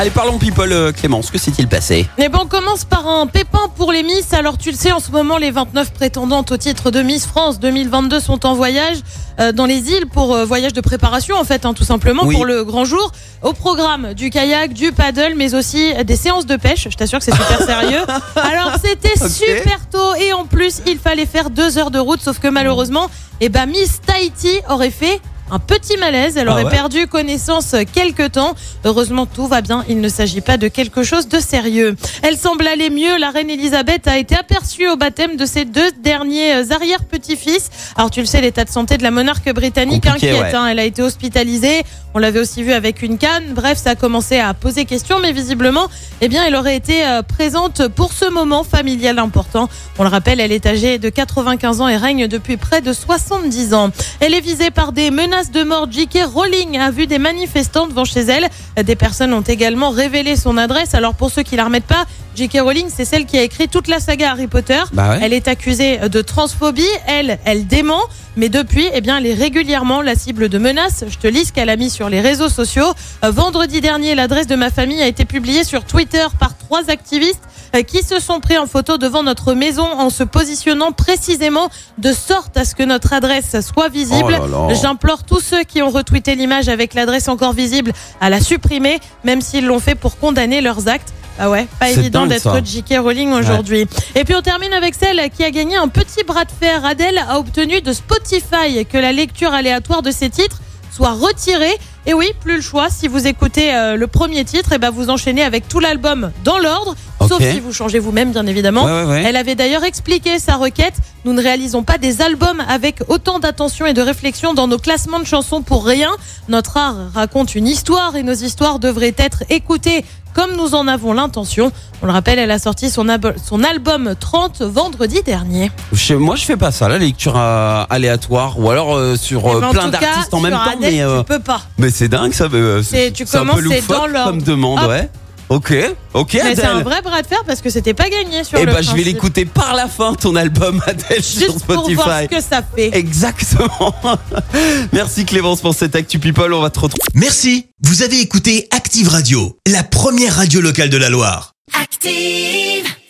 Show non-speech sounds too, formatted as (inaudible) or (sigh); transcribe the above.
Allez, parlons people, euh, Clémence, que s'est-il passé Mais bon, on commence par un pépin pour les Miss. Alors, tu le sais, en ce moment, les 29 prétendantes au titre de Miss France 2022 sont en voyage euh, dans les îles pour euh, voyage de préparation, en fait, hein, tout simplement, Oui. pour le grand jour. Au programme du kayak, du paddle, mais aussi des séances de pêche. Je t'assure que c'est super sérieux. (laughs) Alors, c'était Ok. super tôt et en plus, il fallait faire deux heures de route, sauf que malheureusement, eh ben, Miss Tahiti aurait fait un petit malaise. Elle Ah aurait ouais perdu connaissance quelque temps. Heureusement, tout va bien. Il ne s'agit pas de quelque chose de sérieux. Elle semble aller mieux. La reine Elisabeth a été aperçue au baptême de ses deux derniers euh, arrière-petits-fils. Alors, tu le sais, l'état de santé de la monarque britannique Compliqué, inquiète. ouais. hein. Elle a été hospitalisée. On l'avait aussi vu avec une canne. Bref, ça a commencé à poser question, mais visiblement, eh bien, elle aurait été euh, présente pour ce moment familial important. On le rappelle, elle est âgée de 95 ans et règne depuis près de 70 ans. Elle est visée par des menaces de mort. J.K. Rowling a vu des manifestants devant chez elle. Des personnes ont également révélé son adresse. Alors pour ceux qui la remettent pas, J.K. Rowling, c'est celle qui a écrit toute la saga Harry Potter. Bah ouais. Elle est accusée de transphobie. Elle, elle dément. Mais depuis, eh bien, elle est régulièrement la cible de menaces. Je te lis ce qu'elle a mis sur les réseaux sociaux. Euh, Vendredi dernier, l'adresse de ma famille a été publiée sur Twitter par trois activistes qui se sont pris en photo devant notre maison en se positionnant précisément de sorte à ce que notre adresse soit visible. Oh. J'implore tous ceux qui ont retweeté l'image avec l'adresse encore visible à la supprimer, même s'ils l'ont fait pour condamner leurs actes. Ah ouais, pas évident d'être. J.K. Rowling aujourd'hui. Et puis on termine avec celle qui a gagné un petit bras de fer. Adèle a obtenu de Spotify que la lecture aléatoire de ses titres soit retirée. Et oui, plus le choix. Si vous écoutez euh, le premier titre, et ben vous enchaînez avec tout l'album dans l'ordre, sauf si vous changez vous-même, bien évidemment. Ouais, ouais, ouais. Elle avait d'ailleurs expliqué sa requête. Nous ne réalisons pas des albums avec autant d'attention et de réflexion dans nos classements de chansons pour rien. Notre art raconte une histoire et nos histoires devraient être écoutées comme nous en avons l'intention. On le rappelle, elle a sorti son, album 30 vendredi dernier. Je- moi, je fais pas ça, la lecture euh, aléatoire, ou alors euh, sur Eh euh, ben, en plein d'artistes en même temps. Adèle, mais tu peux pas. mais c'est dingue, ça. mais, euh, C'est- tu c'est un peu commences, c'est dans l'ordre. comme demande, Hop. ouais. Ok, ok, Mais c'est un Adèle. vrai bras de fer parce que c'était pas gagné sur Eh le ben, je vais principe. l'écouter par la fin, ton album, (laughs) Adèle, sur Juste pour Spotify. voir ce que ça fait. Exactement. (laughs) Merci Clémence pour cette Actu People. On va te retrouver. Merci, vous avez écouté Active Radio, la première radio locale de la Loire. Active.